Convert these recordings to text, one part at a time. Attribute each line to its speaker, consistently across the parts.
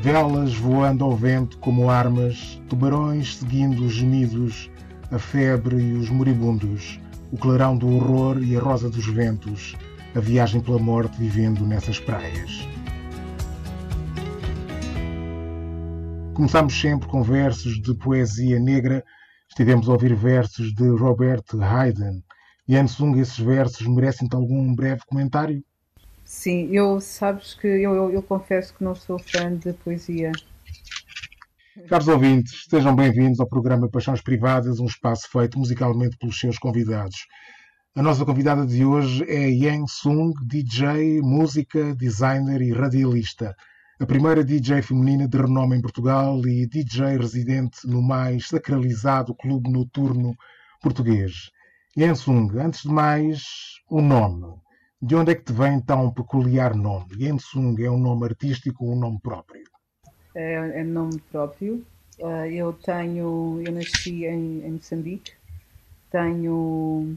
Speaker 1: Velas voando ao vento como armas, tubarões seguindo os gemidos, a febre e os moribundos, o clarão do horror e a rosa dos ventos, a viagem pela morte vivendo nessas praias. Começamos sempre com versos de poesia negra. Estivemos a ouvir versos de Robert Haydn. E Sung, esses versos merecem-te algum breve comentário?
Speaker 2: Sim, eu sabes que eu, eu, eu, confesso que não sou fã de poesia.
Speaker 1: Caros ouvintes, sejam bem-vindos ao programa Paixões Privadas, um espaço feito musicalmente pelos seus convidados. A nossa convidada de hoje é Yang Sung, DJ, música, designer e radialista a primeira DJ feminina de renome em Portugal e DJ residente no mais sacralizado clube noturno português. Yensung, antes de mais, o nome. De onde é que te vem tão peculiar nome? Yensung é um nome artístico ou um nome próprio?
Speaker 2: É, é nome próprio. Uh, eu tenho, eu nasci em, em Moçambique. Tenho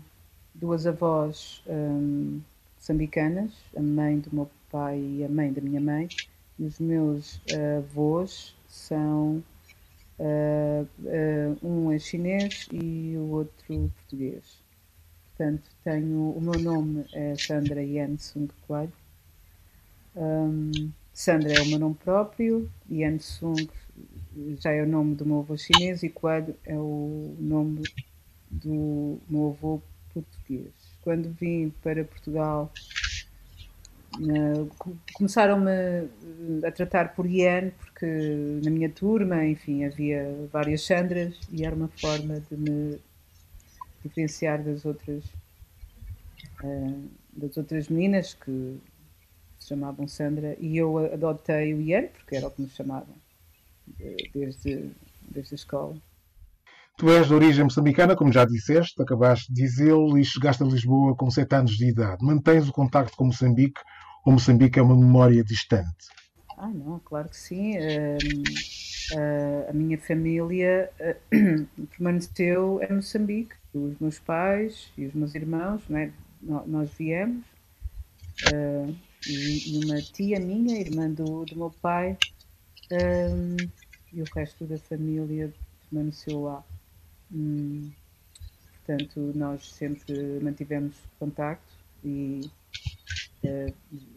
Speaker 2: duas avós um, moçambicanas, a mãe do meu pai e a mãe da minha mãe os meus avós são uh, uh, um é chinês e o outro português. Portanto, tenho o meu nome é Sandra Yan Sung Coelho. Um, Sandra é o meu nome próprio, Yan Sung já é o nome do meu avô chinês e Coelho é o nome do meu avô português. Quando vim para Portugal começaram-me eh, a tratar por Ian, porque na minha turma, enfim, havia várias Sandras e era uma forma de me diferenciar das outras, uh, das outras meninas que se chamavam Sandra e eu adotei o Ian, porque era o que me chamavam desde, desde a escola.
Speaker 1: Tu és de origem moçambicana, como já disseste, acabaste de dizê-lo, e chegaste a Lisboa com 7 anos de idade. Mantens o contacto com Moçambique ou Moçambique é uma memória distante?
Speaker 2: Ah, não, claro que sim. Uh, uh, a minha família uh, permaneceu em Moçambique. Os meus pais e os meus irmãos, né? nós viemos. Uh, e, e, uma tia minha, irmã do, do meu pai, e o resto da família permaneceu lá. Hum, portanto, nós sempre mantivemos contacto e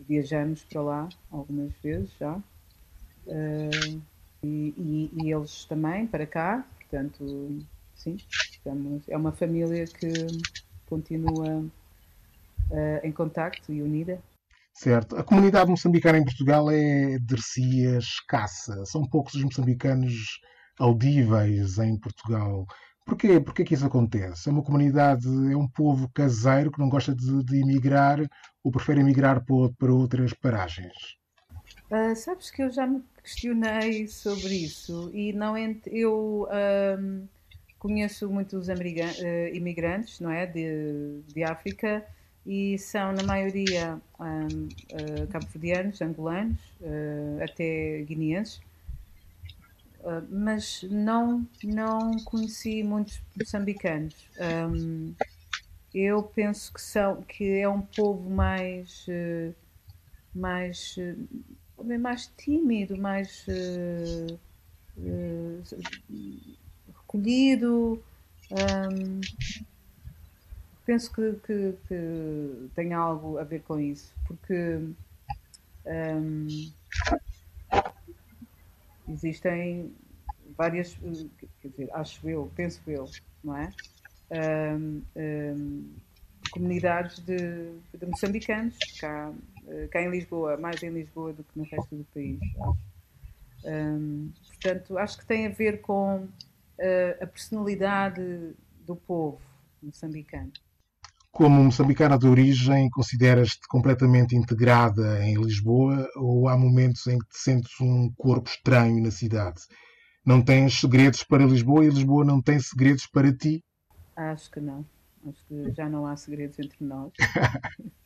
Speaker 2: viajamos para lá algumas vezes já. Uh, e, e, e, eles também para cá, portanto, sim, estamos, é uma família que continua uh, em contacto e unida.
Speaker 1: Certo. A comunidade moçambicana em Portugal é de si escassa. São poucos os moçambicanos audíveis em Portugal. Porquê? Porquê que isso acontece? É uma comunidade, é um povo caseiro que não gosta de, de emigrar ou prefere emigrar para, para outras paragens?
Speaker 2: Uh, sabes que eu já me questionei sobre isso e não ent... eu um, conheço muitos uh, imigrantes, não é, de, de África e são na maioria um, uh, cabo-verdianos, angolanos, até guineenses mas não, não conheci muitos moçambicanos. Um, eu penso que, são, que é um povo mais, mais, uh, mais tímido, mais recolhido. Um, penso que, que, que, tem algo a ver com isso, porque um, existem várias, quer dizer, acho eu, penso eu, não é? Um, um, comunidades de, de, moçambicanos cá, eh, cá em Lisboa, mais em Lisboa do que no resto do país, acho. Um, portanto, acho que tem a ver com uh, a personalidade do povo moçambicano.
Speaker 1: Como moçambicana de origem, consideras-te completamente integrada em Lisboa ou há momentos em que te sentes um corpo estranho na cidade? Não tens segredos para Lisboa e Lisboa não tem segredos para ti?
Speaker 2: Acho que não. Acho que já não há segredos entre nós.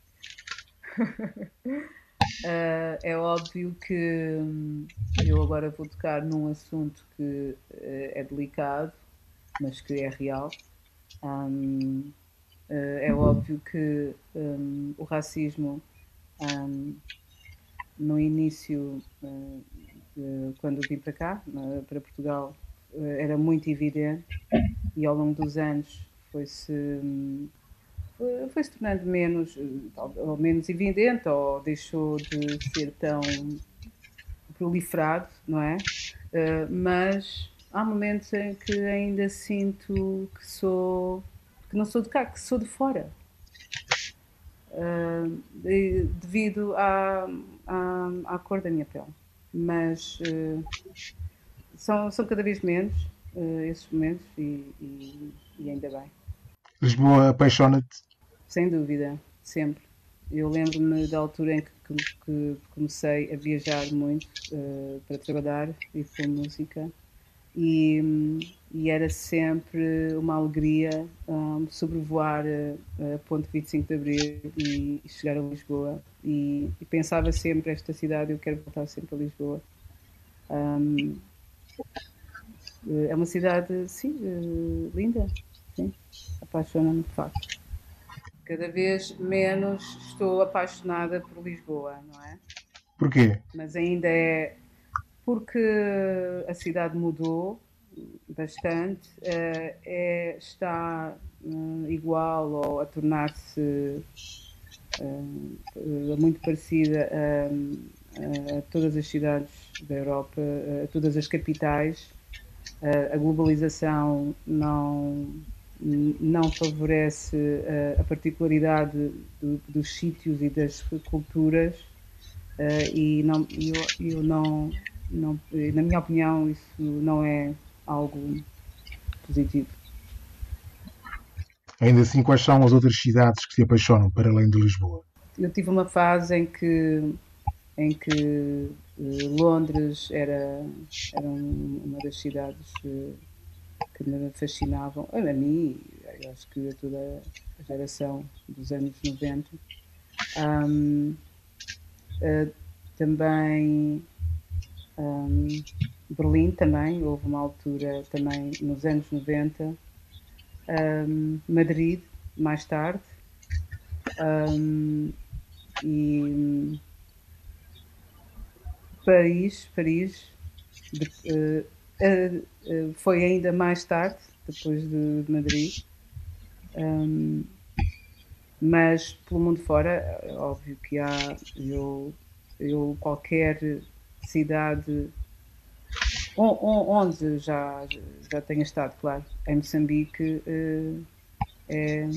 Speaker 2: uh, é óbvio que hum, eu agora vou tocar num assunto que uh, é delicado, mas que é real. Um, Uh, é óbvio que um, o racismo um, no início uh, quando vim para cá, para Portugal, era muito evidente e ao longo dos anos foi-se foi se tornando menos ou menos evidente ou deixou de ser tão proliferado, não é? mas há momentos em que ainda sinto que sou que não sou de cá, que sou de fora. Devido à, à, à, cor da minha pele. Mas são, são cada vez menos esses momentos e, e, e, ainda bem.
Speaker 1: Lisboa apaixona-te?
Speaker 2: Sem dúvida, sempre. Eu lembro-me da altura em que, que, comecei a viajar muito para trabalhar e com música e, e era sempre uma alegria um, sobrevoar a, a, ponte 25 de Abril e, e chegar a Lisboa. E, e, pensava sempre esta cidade eu quero voltar sempre a Lisboa. Um, é uma cidade sim eh, linda apaixona-me de facto cada vez menos estou apaixonada por Lisboa não é
Speaker 1: Porquê?
Speaker 2: Mas ainda é porque a cidade mudou bastante, uh, é, está uh, igual ou a tornar-se uh, muito parecida a, a, todas as cidades da Europa, a todas as capitais. a globalização não, não favorece a particularidade do, dos sítios e das culturas e não, eu, eu não não, na minha opinião, isso não é algo positivo.
Speaker 1: Ainda assim, quais são as outras cidades que te apaixonam para além de Lisboa?
Speaker 2: Eu tive uma fase em que, em que Londres era, era uma das cidades que me fascinavam, a mim, acho que a toda a geração dos anos 90. Um, uh, também um, Berlim também, houve uma altura também nos anos 90. Um, Madrid, mais tarde. E Paris, Paris de, uh, uh, foi ainda mais tarde, depois de, de Madrid. Um, mas pelo mundo fora, é óbvio que há eu, eu qualquer cidade onde já, já tenha estado, claro, em Moçambique eh, é,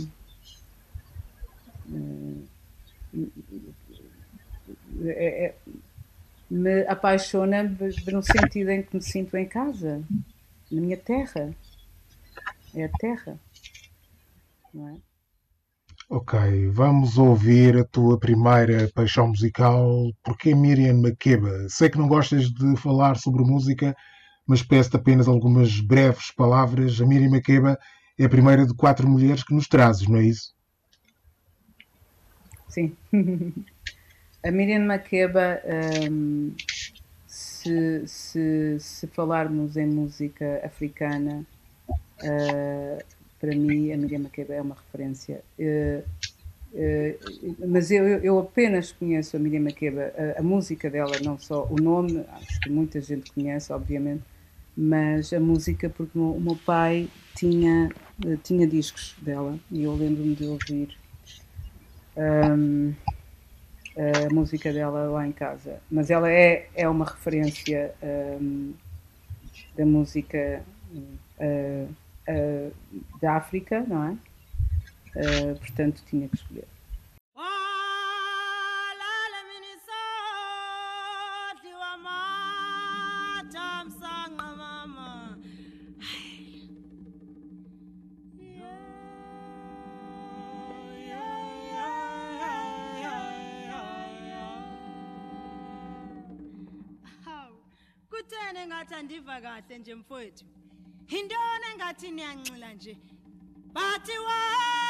Speaker 2: é, é, me apaixona no sentido em que me sinto em casa, na minha terra. É a terra, não é?
Speaker 1: Ok, vamos ouvir a tua primeira paixão musical. Porquê Miriam Makeba? Sei que não gostas de falar sobre música, mas peço-te apenas algumas breves palavras. A Miriam Makeba é a primeira de quatro mulheres que nos trazes, não é isso?
Speaker 2: Sim. a Miriam Makeba, um, se, se, se, falarmos em música africana, uh, para mim a Miriam Makeba é uma referência. Uh, uh, mas eu, eu apenas conheço a Miriam Makeba, a, a, música dela, não só o nome, acho que muita gente conhece, obviamente, mas a música porque o meu pai tinha, tinha discos dela e eu lembro-me de ouvir um, a música dela lá em casa. Mas ela é, é uma referência um, da música uh, da África, não é? Uh, portanto, tinha que escolher.
Speaker 3: Nje mfowethu. Yintoni engathi niyanxila nje. Bathi walala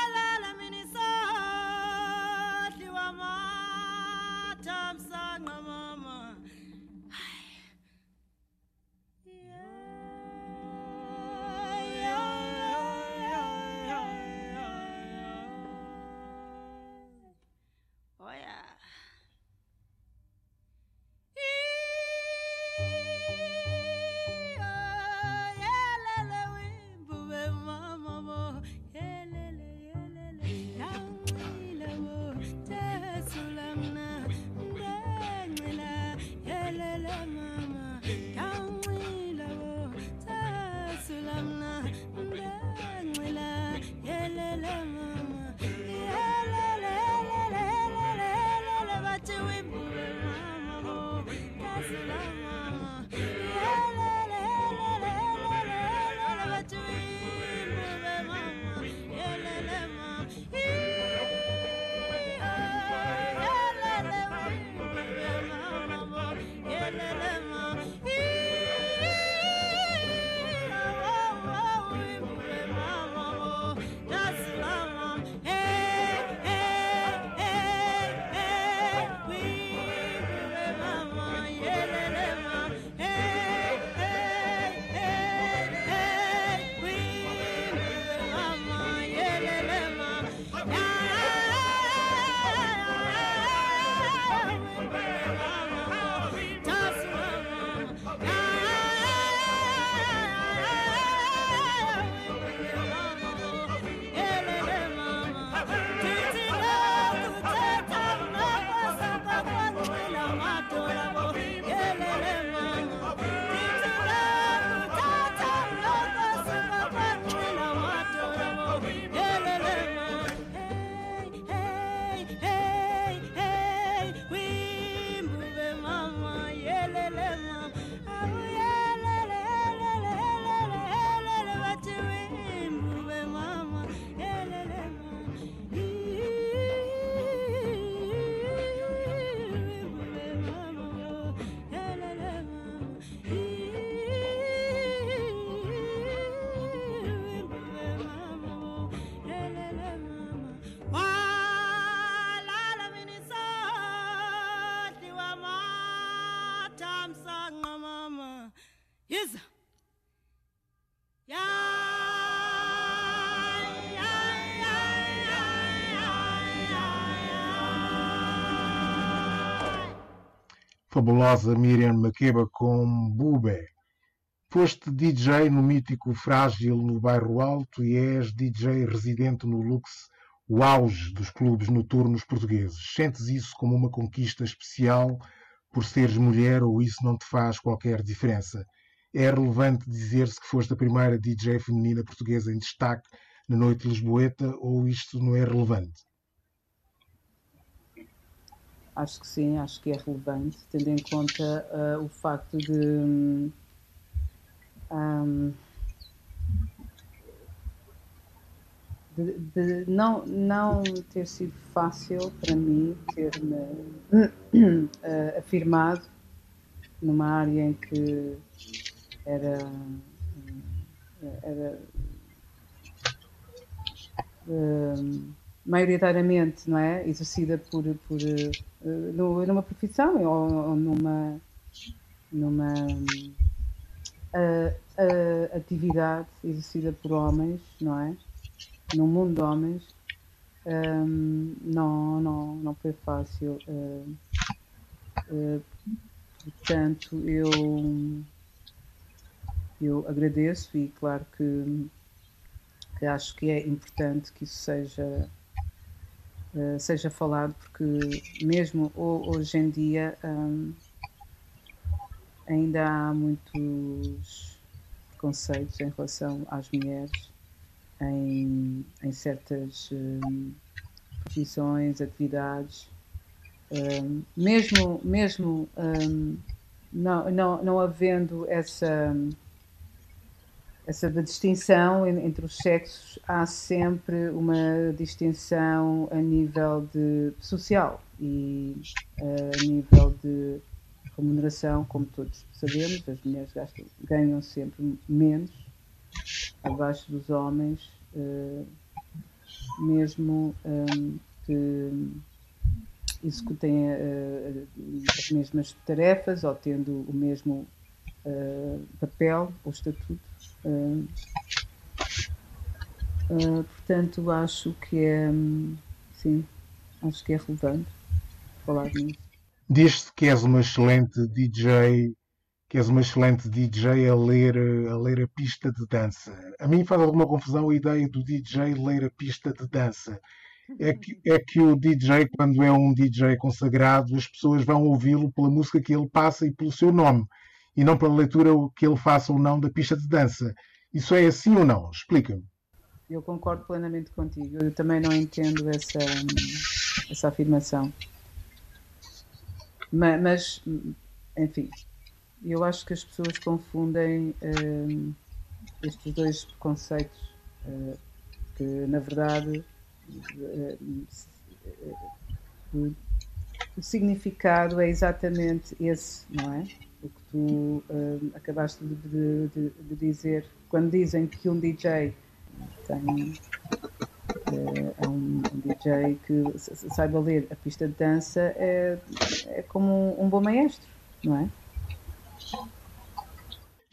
Speaker 1: fabulosa Miriam Makeba com Bube. Foste DJ no mítico Frágil no Bairro Alto e és DJ residente no Lux, o auge dos clubes noturnos portugueses. Sentes isso como uma conquista especial por seres mulher ou isso não te faz qualquer diferença? É relevante dizer-se que foste a primeira DJ feminina portuguesa em destaque na noite lisboeta ou isto não é relevante?
Speaker 2: Acho que sim, acho que é relevante, tendo em conta uh, o facto de. Um, de, de, não, não ter sido fácil para mim ter-me uh, afirmado numa área em que era, era uh, maioritariamente não é exercida por, por uh, numa profissão ou, ou numa numa uh, atividade exercida por homens não é? No mundo de homens um, não não não foi fácil portanto eu eu agradeço e claro que, que acho que é importante que isso seja uh, seja falado porque mesmo hoje em dia um, ainda há muitos conceitos em relação às mulheres em, em certas um, profissões, atividades. Um, mesmo mesmo um, não, não, não havendo essa essa distinção entre os sexos há sempre uma distinção a nível de social e eh, a nível de remuneração, como todos sabemos, as mulheres gastam, ganham sempre menos abaixo dos homens, uh, mesmo um, que executem uh, as mesmas tarefas ou tendo o mesmo papel ou estatuto Uh, uh, portanto, acho que é, sim, acho que é relevante falar nisso.
Speaker 1: Diz-se que és uma excelente DJ, que és uma excelente DJ a ler, a ler a pista de dança. A mim faz alguma confusão a ideia do DJ ler a pista de dança. É que, é que o DJ, quando é um DJ consagrado, as pessoas vão ouvi-lo pela música que ele passa e pelo seu nome e não pela leitura que ele faça ou não da pista de dança. Isso é assim ou não? Explica-me.
Speaker 2: Eu concordo plenamente contigo. Eu também não entendo essa, essa afirmação. Mas, mas enfim, eu acho que as pessoas confundem uh, estes dois conceitos, uh, que na verdade uh, o significado é exatamente esse, não é? Tu uh, acabaste de, de, de, dizer. Quando dizem que um DJ tem é um, um, DJ que saiba ler a pista de dança, é, é como um, um bom maestro, não é?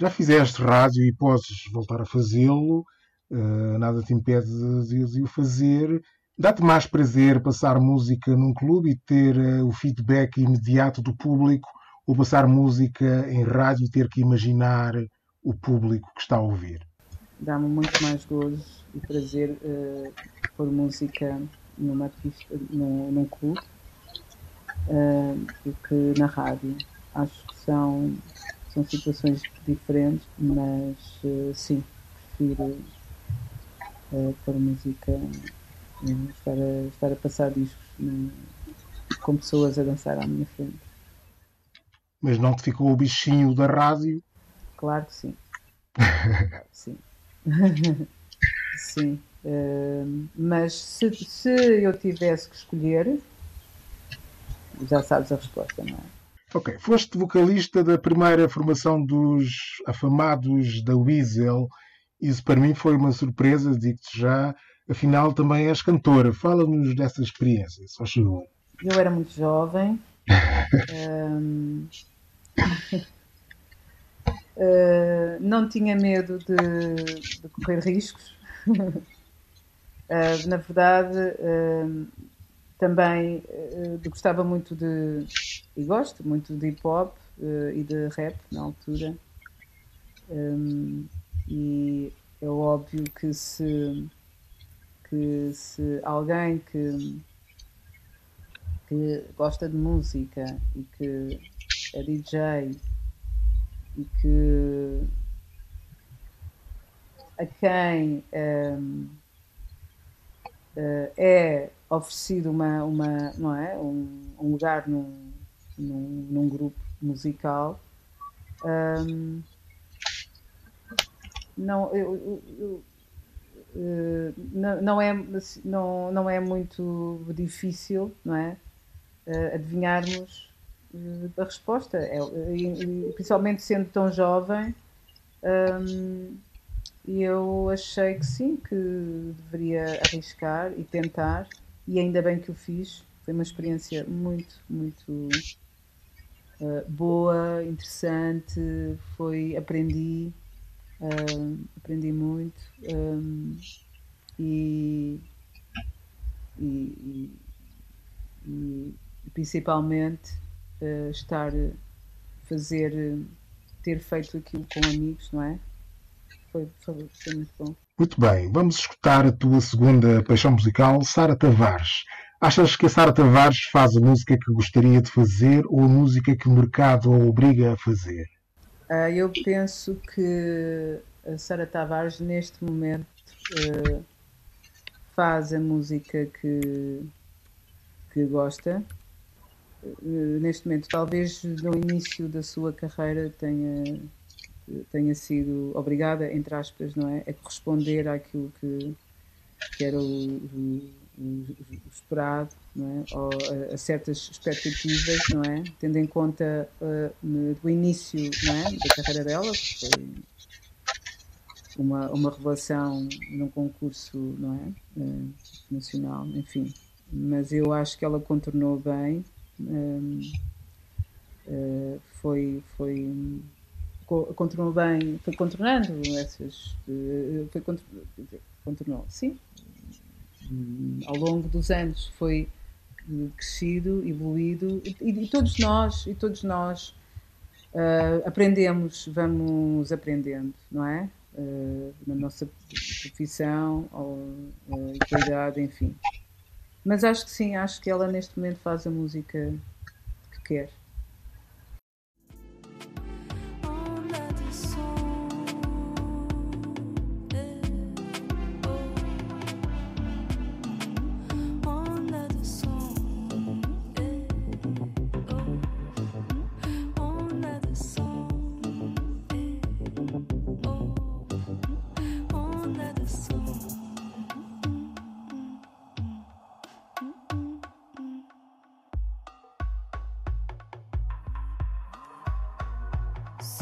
Speaker 1: Já fizeste rádio e podes voltar a fazê-lo, uh, nada te impede de, de o fazer. Dá-te mais prazer passar música num clube e ter uh, o feedback imediato do público ou passar música em rádio e ter que imaginar o público que está a ouvir?
Speaker 2: Dá-me muito mais gozo e prazer uh, pôr música numa pista, num, num clube, uh, do que na rádio. Acho que são, são situações diferentes, mas uh, sim, prefiro uh, pôr música, uh, estar, a, estar a passar discos com pessoas a dançar à minha frente.
Speaker 1: Mas não te ficou o bichinho da rádio?
Speaker 2: Claro que sim. sim. sim. Uh, mas se, se eu tivesse que escolher, já sabes a resposta, não é?
Speaker 1: Ok, foste vocalista da primeira formação dos afamados da Weasel. Isso para mim foi uma surpresa, digo-te já. Afinal, também és cantora. Fala-nos dessa experiência, só chegou.
Speaker 2: Eu era muito jovem, um, uh, não tinha medo de, de correr riscos. uh, na verdade, uh, também uh, gostava muito de, e gosto muito de hip hop e de rap na altura. Um, e é óbvio que se, que se alguém que, que gosta de música e que é DJ e que a quem um, uh, é oferecido uma, uma, não é? um, um lugar num, num, num, grupo musical. Um, não, eu, eu, eu, uh, não, não, é, não, não é muito difícil não é? Uh, adivinharmos a resposta. É, principalmente sendo tão jovem, um, eu achei que sim, que deveria arriscar e tentar e ainda bem que o fiz. Foi uma experiência muito, muito uh, boa, interessante. Foi, aprendi, uh, aprendi muito um, e, e, e, principalmente uh, estar, fazer, ter feito aquilo com amigos, não é? Foi, foi, foi muito bom.
Speaker 1: Muito bem, vamos escutar a tua segunda paixão musical, Sara Tavares. Achas que a Sara Tavares faz a música que gostaria de fazer ou a música que o mercado a obriga a fazer?
Speaker 2: Uh, eu penso que a Sara Tavares, neste momento, faz a música que, que gosta. Uh, neste momento, talvez no início da sua carreira tenha tenha sido obrigada, entre aspas, não é, a corresponder àquilo que, que era o, o, o, esperado, não é, ou a, a, certas expectativas, não é, tendo em conta uh, do início, não é, da carreira dela, que foi uma, uma revelação num concurso, não é, uh, nacional, enfim, mas eu acho que ela contornou bem, um, uh, foi, foi contornou bem, foi contornando essas. Eh, foi contornou, sim. Ao longo dos anos foi crescido, evoluído e, e todos nós, e todos nós uh, aprendemos, vamos aprendendo, não é? Uh, na nossa profissão ou uh, enfim. Mas acho que sim, acho que ela neste momento faz a música que quer.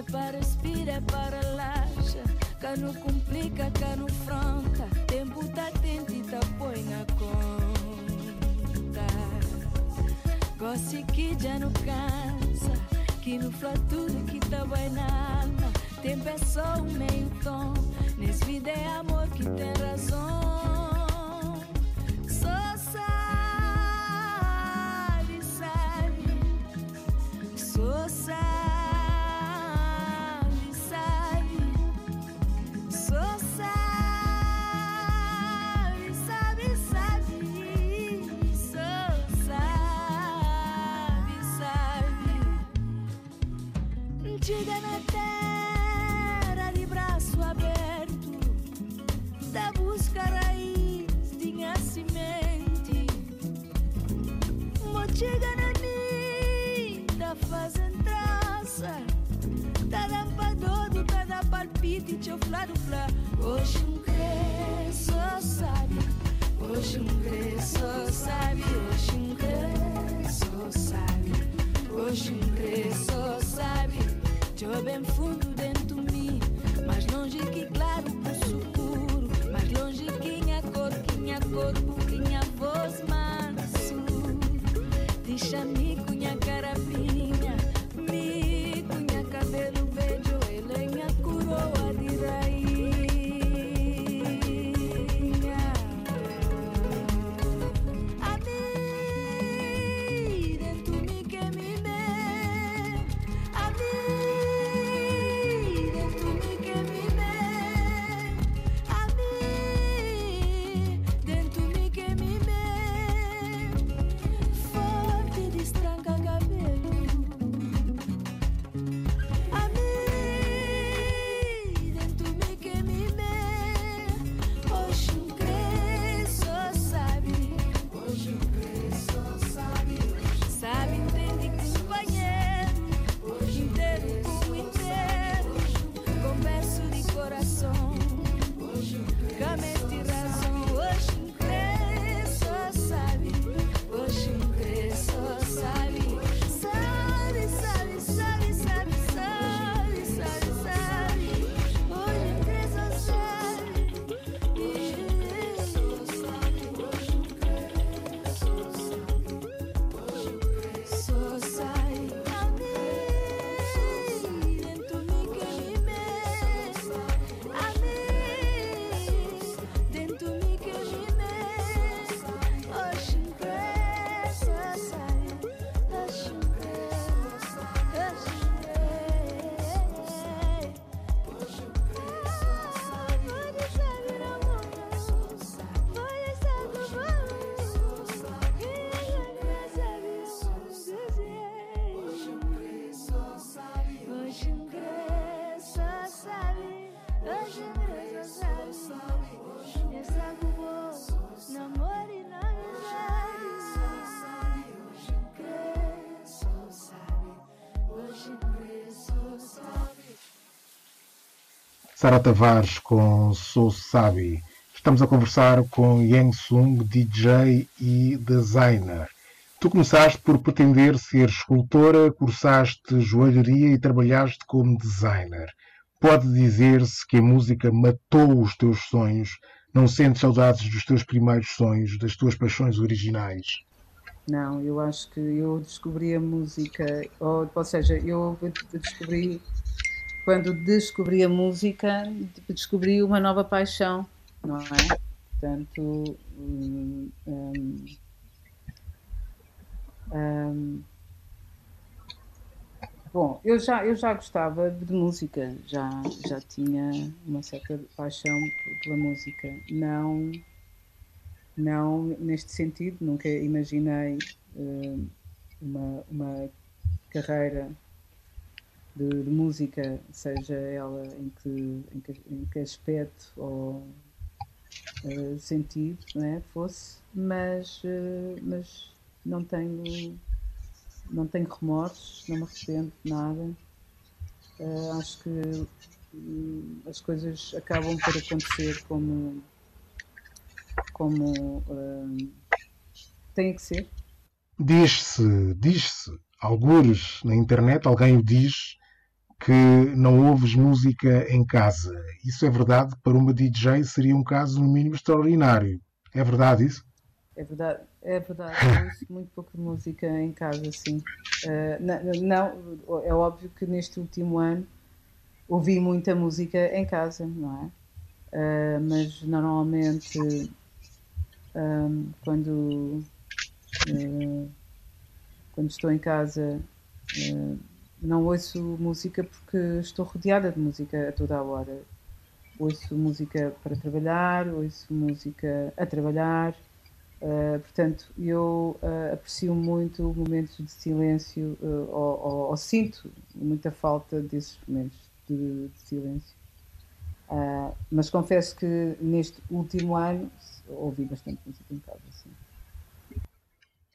Speaker 4: É para respira, é para laxa Cá não complica, cá não franca Tempo tá atento e tá põe na conta. Gosto que já não cansa. Que não flá tudo que tá vai na alma. Tempo é só um meio tom. Nesse vida é amor que tem razão.
Speaker 1: Sara Tavares com Sou Sabi. Estamos a conversar com Yang Sung, DJ e designer. Tu começaste por pretender ser escultora, cursaste joalharia e trabalhaste como designer. Pode dizer-se que a música matou os teus sonhos? Não sentes saudades dos teus primeiros sonhos, das tuas paixões originais?
Speaker 2: Não, eu acho que eu descobri a música, ou, ou seja, eu descobri, quando descobri a música, descobri uma nova paixão, não é? Portanto, hum, hum, hum, bom, eu já, eu já gostava de música, já, já tinha uma certa paixão pela música, não, não neste sentido, nunca imaginei hum, uma, uma carreira de, de música, seja ela em que, em que, em que aspecto ou eh, sentido né, fosse, mas, eh, mas não tenho não tenho remorsos, não me arrependo de nada. Eh, acho que hum, as coisas acabam por acontecer como como têm que ser.
Speaker 1: Diz-se, diz-se, algures na internet, alguém o diz, que não ouves música em casa. Isso é verdade? Para uma DJ seria um caso, no mínimo, extraordinário. É verdade isso?
Speaker 2: É verdade, é verdade. Eu ouço muito pouco de música em casa, sim. Eh, na- não, é óbvio que neste último ano ouvi muita música em casa, não é? Eh, mas normalmente ahm, quando, eh, quando estou em casa não ouço música porque estou rodeada de música a toda a hora. Ouço música para trabalhar, ouço música a trabalhar, Uh, portanto, eu uh, aprecio muito momentos de silêncio, uh, ou, ou, ou, sinto muita falta desses momentos de, de silêncio. mas confesso que neste último ano ouvi bastante música em casa.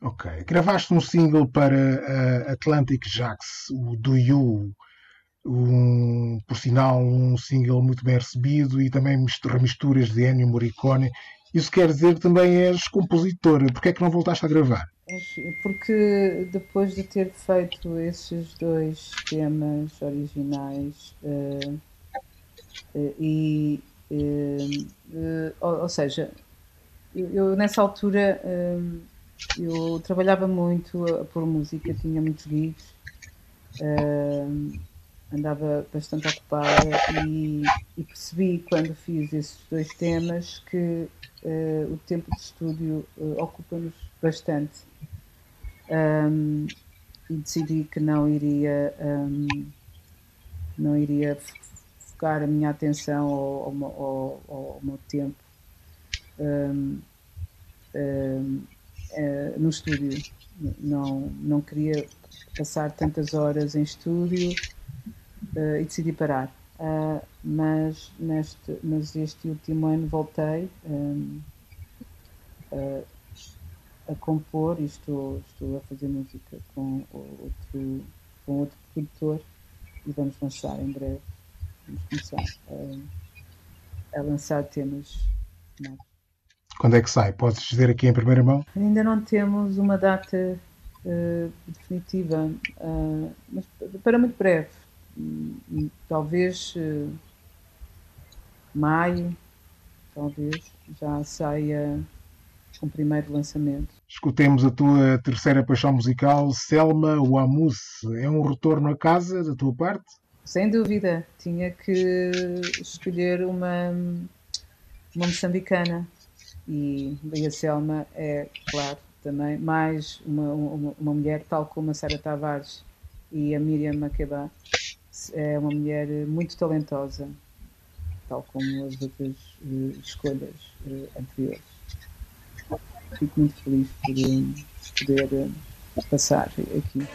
Speaker 1: Ok. Gravaste um single para Atlantic Jax, o Do You, um, por sinal, um single muito bem recebido e também remisturas de Ennio Morricone isso quer dizer que também és compositora. Porquê é que não voltaste a gravar?
Speaker 2: Porque depois de ter feito esses dois temas originais uh, uh, e uh, ou, ou, seja, eu, eu nessa altura eu trabalhava muito por música, tinha muitos gigs, andava bastante ocupada e, e percebi quando fiz esses dois temas que uh, o tempo de estúdio uh, ocupa-nos bastante. Um, e decidi que não iria, um, não iria focar a minha atenção ao, ao, ao meu tempo um, uh, no estúdio. Não, não queria passar tantas horas em estúdio uh, e decidi parar. Uh, mas, neste, mas este último ano voltei um, a, a, compor e estou, estou a fazer música com outro, com outro produtor e vamos lançar em breve. Vamos começar a, a lançar temas novos.
Speaker 1: Quando é que sai? Podes dizer aqui em primeira mão?
Speaker 2: Ainda não temos uma data uh, definitiva, uh, mas para muito breve talvez uh, maio, talvez, já saia o primeiro lançamento.
Speaker 1: Escutemos a tua terceira paixão musical, Selma Wamus. É um retorno a casa da tua parte?
Speaker 2: Sem dúvida. Tinha que escolher uma, uma moçambicana. E, e a Selma é, claro, também mais uma, uma, uma mulher, tal como a Sara Tavares e a Miriam Makeba, é uma mulher muito talentosa, tal como as outras uh, escolhas uh, anteriores. Fico muito feliz por uh, poder passar aqui.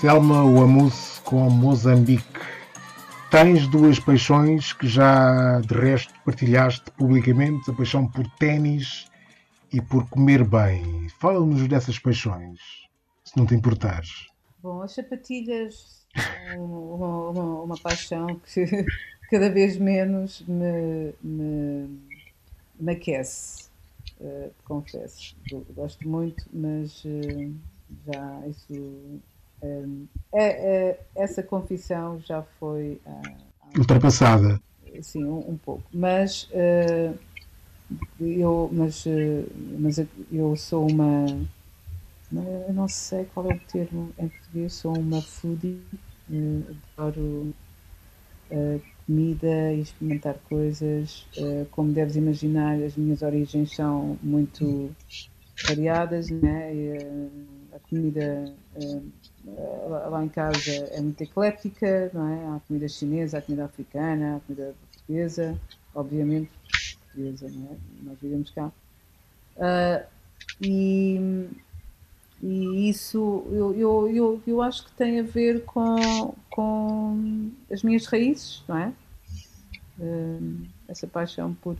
Speaker 1: Selma Wamuse com Moçambique. Tens duas paixões que já de resto partilhaste publicamente, a paixão por ténis e por comer bem. Fala-nos dessas paixões, se não te importares.
Speaker 2: Bom, as sapatilhas são uma, uma, uma paixão que cada vez menos me, me, me aquece, uh, confesso. Gosto muito, mas uh, já isso essa confissão já foi uh,
Speaker 1: ultrapassada.
Speaker 2: Sim, um, um, pouco. Mas uh, eu, mas, uh, mas eu sou uma. Eu não sei qual é o termo em português, sou uma foodie, adoro comida e experimentar coisas. como deves imaginar, as minhas origens são muito variadas, né? E, a comida lá em casa é muito eclética, não é? Há comida chinesa, há comida africana, há comida portuguesa, obviamente portuguesa, não é? Nós vivemos cá. Uh, e, e isso eu, eu, eu, eu acho que tem a ver com, com as minhas raízes, não é? Uh, essa paixão por,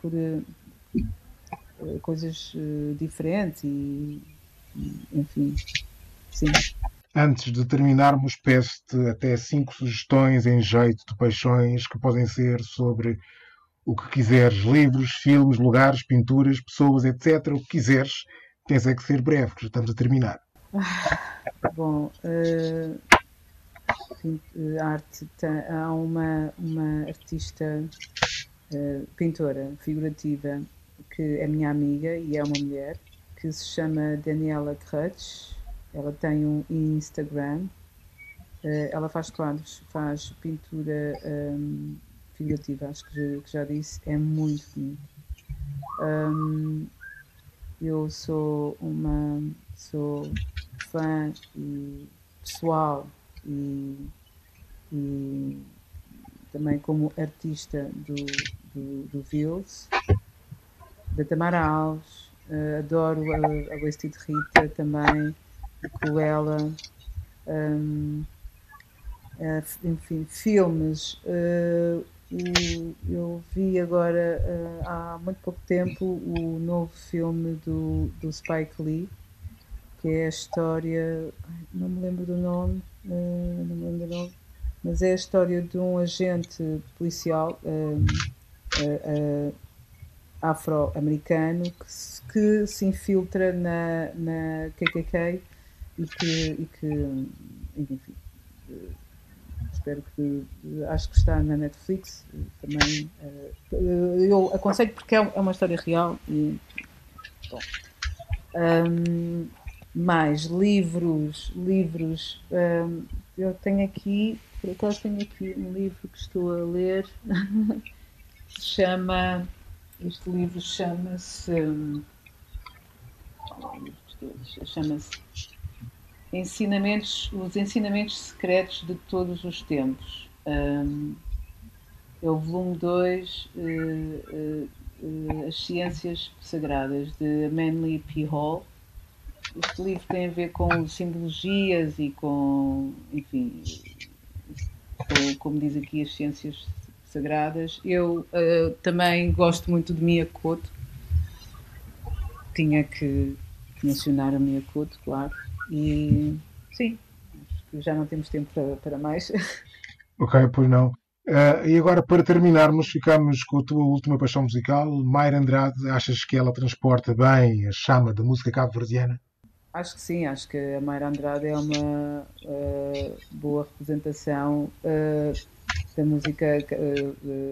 Speaker 2: por coisas diferentes e, enfim, Sim.
Speaker 1: Antes de terminarmos, peço-te até cinco sugestões em jeito de paixões que podem ser sobre o que quiseres: livros, filmes, lugares, pinturas, pessoas, etc. O que quiseres. Tens é que ser breve, que já estamos a terminar.
Speaker 2: bom, uh, arte. Tem, há uma, uma artista, uh, pintora figurativa, que é minha amiga e é uma mulher, que se chama Daniela Crutch ela tem um Instagram, uh, ela faz quadros, faz pintura um, figurativa, acho que já, disse, é muito bonito. Um, eu sou uma sou fã e pessoal e, e também como artista do, do, do Vils, da Tamara Alves, uh, adoro a, a Wasted Rita também, com ela, um, é, enfim, filmes. Uh, eu vi agora uh, há muito pouco tempo o novo filme do, do Spike Lee, que é a história, não me lembro do nome, uh, não me lembro do nome, mas é a história de um agente policial um, afro-americano que, que, se infiltra na, na KKK e que, e que enfim, eh, espero que acho que está na Netflix também eh, eu aconselho porque é, é uma história real e bom. Um, mais livros livros um, eu tenho aqui por acaso tenho aqui um livro que estou a ler se chama este livro chama-se um, chama-se ensinamentos, os ensinamentos secretos de todos os tempos. Um, é o volume 2, uh, uh, uh, As Ciências Sagradas, de Manly P. Hall. Este livro tem a ver com simbologias e com, enfim, com, como diz aqui, as ciências sagradas. Eu uh, também gosto muito de Mia Couto. Tinha que mencionar a Mia Couto, claro e sim, acho que já não temos tempo para, para mais.
Speaker 1: Ok, pois não. Uh, e agora, para terminarmos, ficamos com a tua última paixão musical, Mayra Andrade. Achas que ela transporta bem a chama da música cabo-verdiana?
Speaker 2: Acho que sim, acho que a Mayra Andrade é uma uh, boa representação uh, da música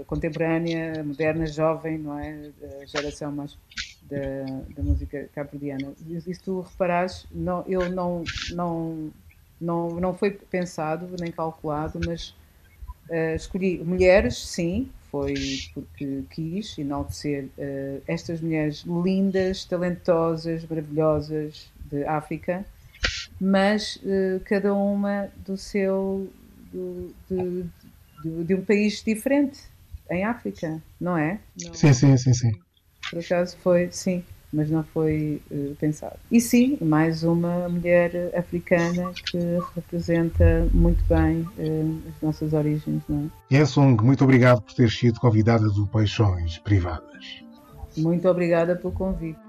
Speaker 2: contemporânea, moderna, jovem, não é? A geração mais da, da música cabo-verdiana. E se tu reparares, não, eu não, não, não, não foi pensado nem calculado, mas uh, escolhi mulheres, sim, foi porque quis enaltecer uh, estas mulheres lindas, talentosas, maravilhosas de África, mas uh, cada uma do seu do, de, de, de um país diferente, em África, não é? Não.
Speaker 1: Sim, sim, sim, sim.
Speaker 2: Por acaso foi, sim, mas não foi uh, pensado. E sim, mais uma mulher africana que representa muito bem uh, as nossas origens, não
Speaker 1: é? Yesung, muito obrigado por ter sido convidada do Paixões Privadas.
Speaker 2: Muito obrigada pelo convite.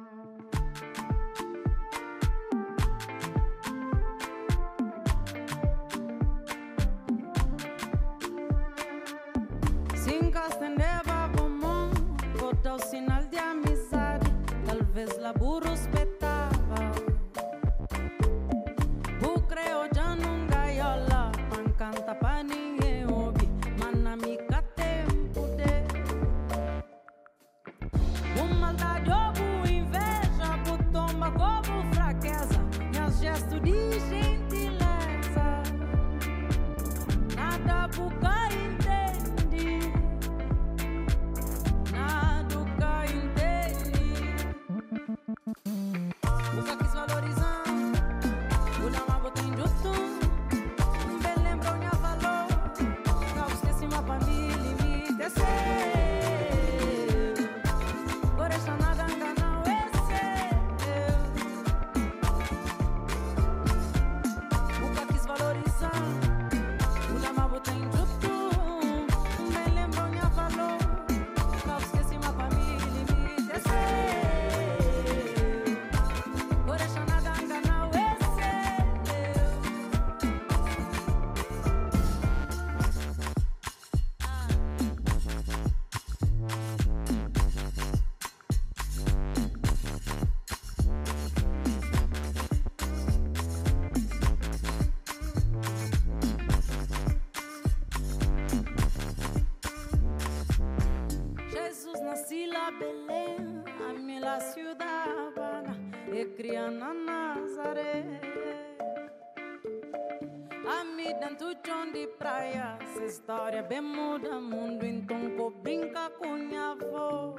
Speaker 3: Essa história é bem muda mundo, então vou brincar com minha voz.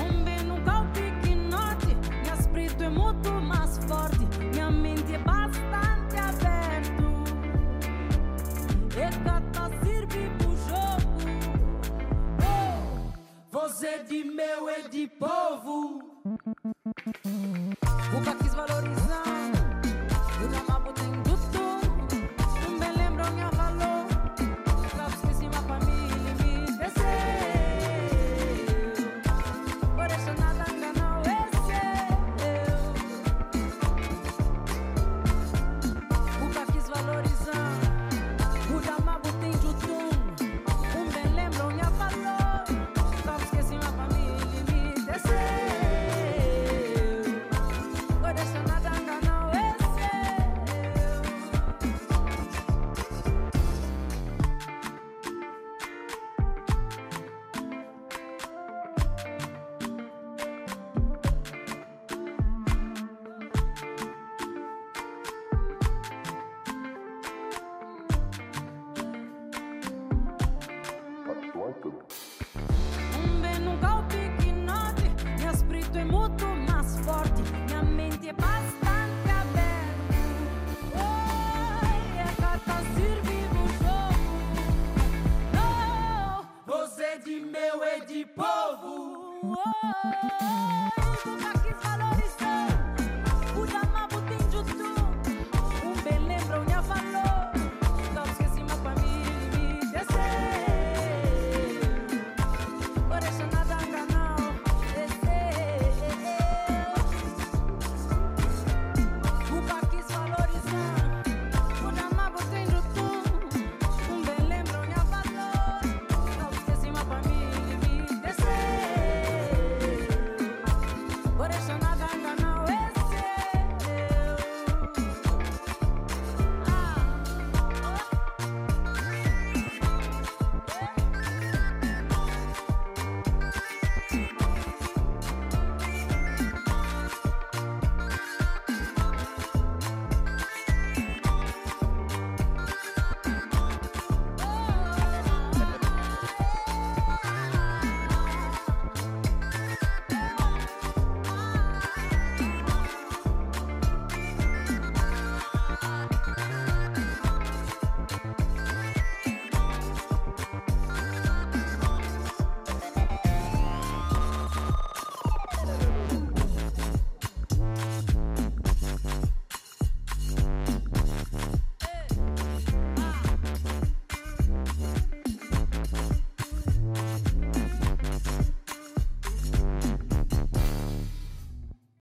Speaker 3: Um bem no golpe que note, meu espírito é muito mais forte, minha mente é bastante aberta. E gata sirve pro jogo. Oh! Você é de meu é de povo.